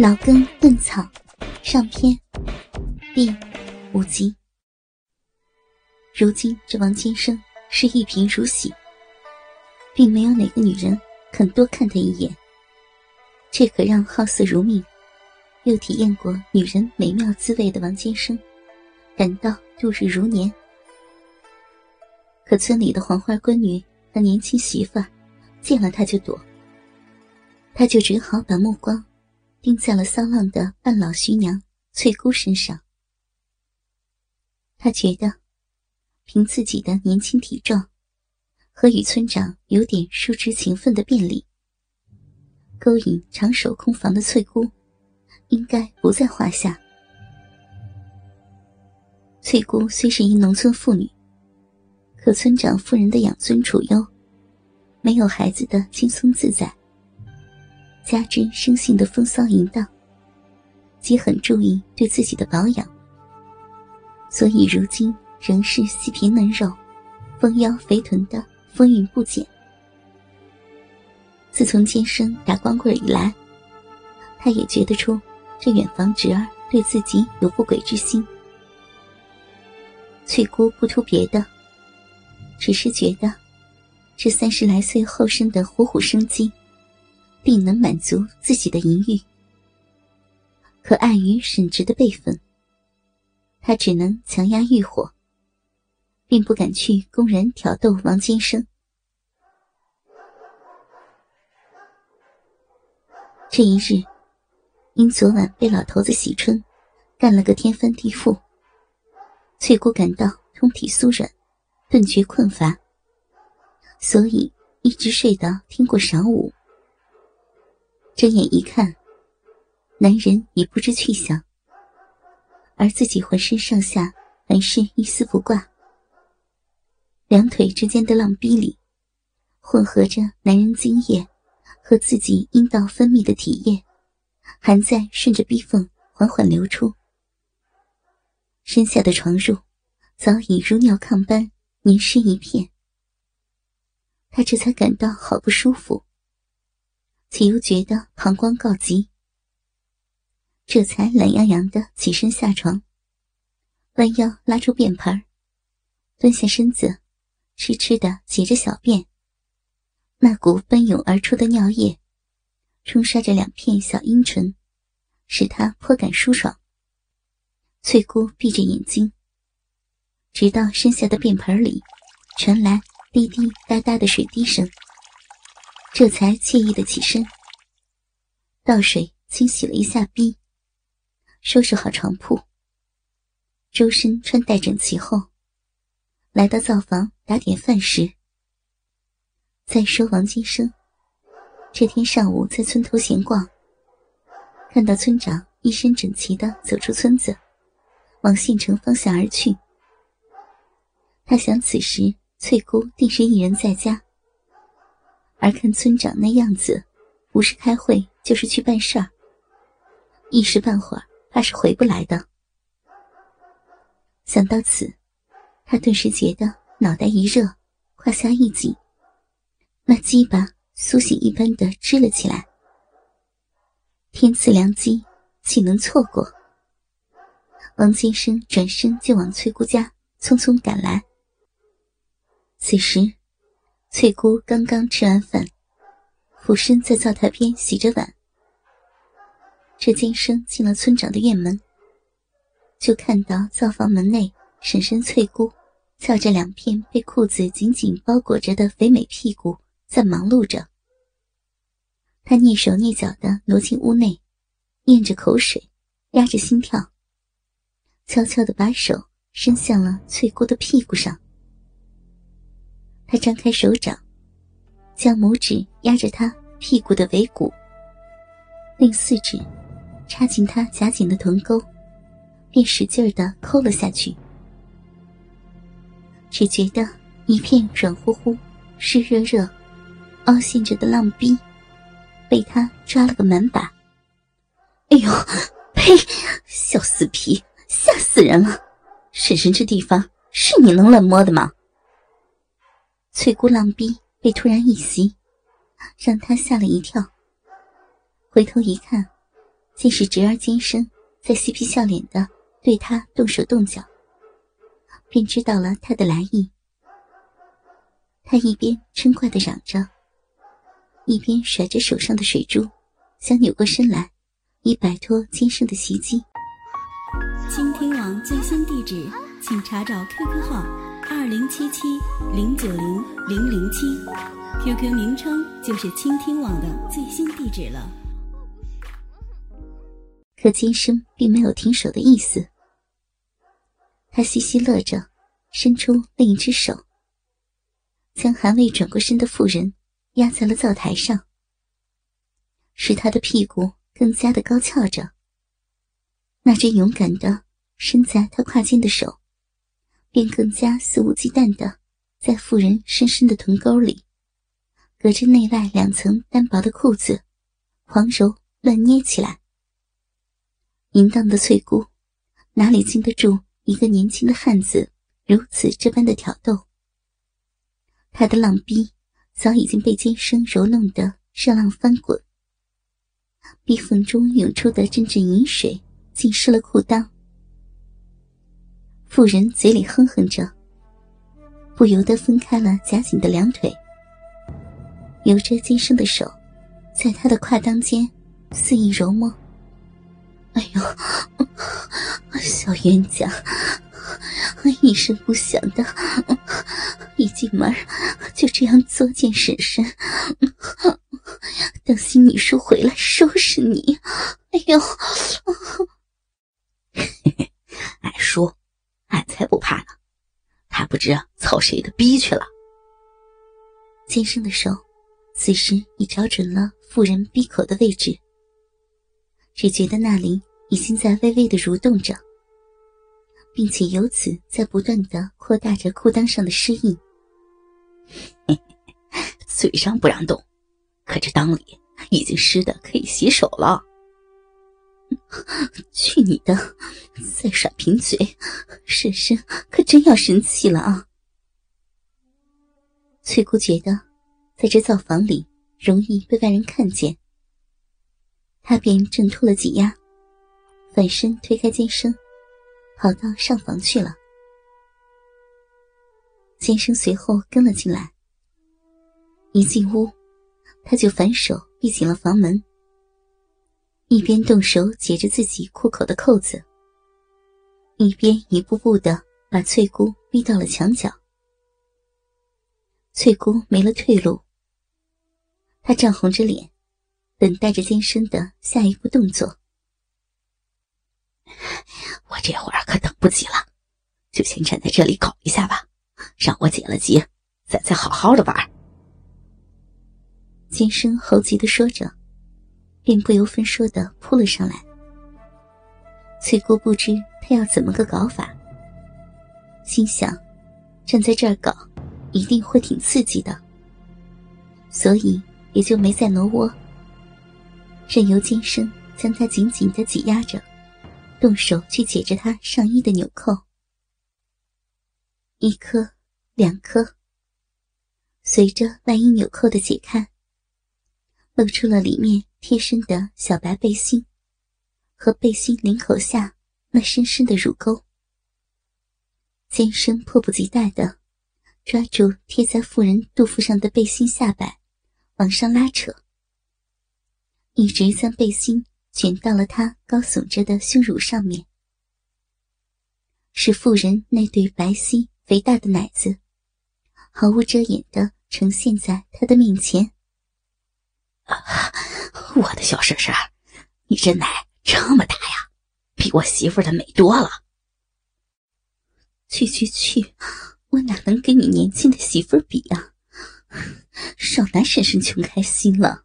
老根嫩草上篇第五集。如今这王先生是一贫如洗，并没有哪个女人肯多看他一眼。这可让好色如命、又体验过女人美妙滋味的王先生感到度日如年。可村里的黄花闺女和年轻媳妇见了他就躲，他就只好把目光。钉在了骚浪的半老徐娘翠姑身上。他觉得，凭自己的年轻体壮，和与村长有点叔侄情分的便利，勾引长守空房的翠姑，应该不在话下。翠姑虽是一农村妇女，可村长夫人的养尊处优，没有孩子的轻松自在。加之生性的风骚淫荡，即很注意对自己的保养，所以如今仍是细皮嫩肉、丰腰肥臀的风韵不减。自从监生打光棍以来，他也觉得出这远房侄儿对自己有不轨之心。翠姑不图别的，只是觉得这三十来岁后生的虎虎生机。定能满足自己的淫欲，可碍于沈直的辈分，他只能强压欲火，并不敢去公然挑逗王金生。这一日，因昨晚被老头子喜春干了个天翻地覆，翠姑感到通体酥软，顿觉困乏，所以一直睡到听过晌午。睁眼一看，男人已不知去向，而自己浑身上下还是一丝不挂。两腿之间的浪逼里，混合着男人精液和自己阴道分泌的体液，还在顺着逼缝缓缓流出。身下的床褥早已如尿炕般黏湿一片，他这才感到好不舒服。岂又觉得膀胱告急，这才懒洋洋的起身下床，弯腰拉出便盆，蹲下身子，痴痴的挤着小便。那股奔涌而出的尿液，冲刷着两片小阴唇，使他颇感舒爽。翠姑闭着眼睛，直到身下的便盆里传来滴滴答答的水滴声。这才惬意的起身，倒水清洗了一下逼，收拾好床铺，周身穿戴整齐后，来到灶房打点饭食。再说王金生，这天上午在村头闲逛，看到村长一身整齐的走出村子，往县城方向而去。他想此时翠姑定是一人在家。而看村长那样子，不是开会就是去办事儿，一时半会儿怕是回不来的。想到此，他顿时觉得脑袋一热，胯下一紧，那鸡巴苏醒一般的支了起来。天赐良机，岂能错过？王先生转身就往翠姑家匆匆赶来。此时。翠姑刚刚吃完饭，俯身在灶台边洗着碗。这监生进了村长的院门，就看到灶房门内婶婶翠姑翘着两片被裤子紧紧包裹着的肥美屁股在忙碌着。他蹑手蹑脚的挪进屋内，咽着口水，压着心跳，悄悄的把手伸向了翠姑的屁股上。他张开手掌，将拇指压着他屁股的尾骨，另四指插进他夹紧的臀沟，便使劲儿的抠了下去。只觉得一片软乎乎、湿热热、凹陷着的浪逼，被他抓了个满把。哎呦，呸！小死皮，吓死人了！婶婶，这地方是你能乱摸的吗？翠姑浪逼被突然一袭，让他吓了一跳。回头一看，竟是侄儿尖生在嬉皮笑脸的对他动手动脚，便知道了他的来意。他一边嗔怪的嚷着，一边甩着手上的水珠，想扭过身来，以摆脱尖生的袭击。倾听网最新地址，请查找 QQ 号二零七七零九零零零七，QQ 名称就是倾听网的最新地址了。可金生并没有停手的意思，他嘻嘻乐着，伸出另一只手，将还未转过身的妇人压在了灶台上，使他的屁股更加的高翘着。那只勇敢的伸在他胯间的手，便更加肆无忌惮的在妇人深深的臀沟里，隔着内外两层单薄的裤子，狂揉乱捏起来。淫荡的翠姑，哪里经得住一个年轻的汉子如此这般的挑逗？他的浪逼早已经被尖声揉弄得热浪翻滚，逼缝中涌出的阵阵淫水。浸湿了裤裆，妇人嘴里哼哼着，不由得分开了夹紧的两腿，由着金生的手，在他的胯裆间肆意揉摸。哎呦，小冤家，一声不响的，一进门就这样作践婶婶，当心你叔回来收拾你！哎呦！才不怕呢。他不知操谁的逼去了。先生的手此时已找准了妇人闭口的位置，只觉得那里已经在微微的蠕动着，并且由此在不断的扩大着裤裆上的湿印。嘴上不让动，可这裆里已经湿的可以洗手了。去你的！再耍贫嘴，婶婶可真要生气了啊！翠姑觉得，在这灶房里容易被外人看见，她便挣脱了挤压，反身推开监生，跑到上房去了。监生随后跟了进来，一进屋，他就反手闭紧了房门。一边动手解着自己裤口的扣子，一边一步步的把翠姑逼到了墙角。翠姑没了退路，她涨红着脸，等待着监生的下一步动作。我这会儿可等不及了，就先站在这里搞一下吧，让我解了急，咱再好好的玩。监生猴急的说着。便不由分说的扑了上来。翠姑不知他要怎么个搞法，心想，站在这儿搞，一定会挺刺激的，所以也就没再挪窝，任由金生将他紧紧的挤压着，动手去解着他上衣的纽扣。一颗，两颗，随着外衣纽扣的解开，露出了里面。贴身的小白背心，和背心领口下那深深的乳沟，尖生迫不及待的抓住贴在妇人肚腹上的背心下摆，往上拉扯，一直将背心卷到了他高耸着的胸乳上面，使妇人那对白皙肥大的奶子毫无遮掩的呈现在他的面前。我的小婶婶，你这奶这么大呀，比我媳妇的美多了。去去去，我哪能跟你年轻的媳妇比啊？少拿婶婶穷开心了。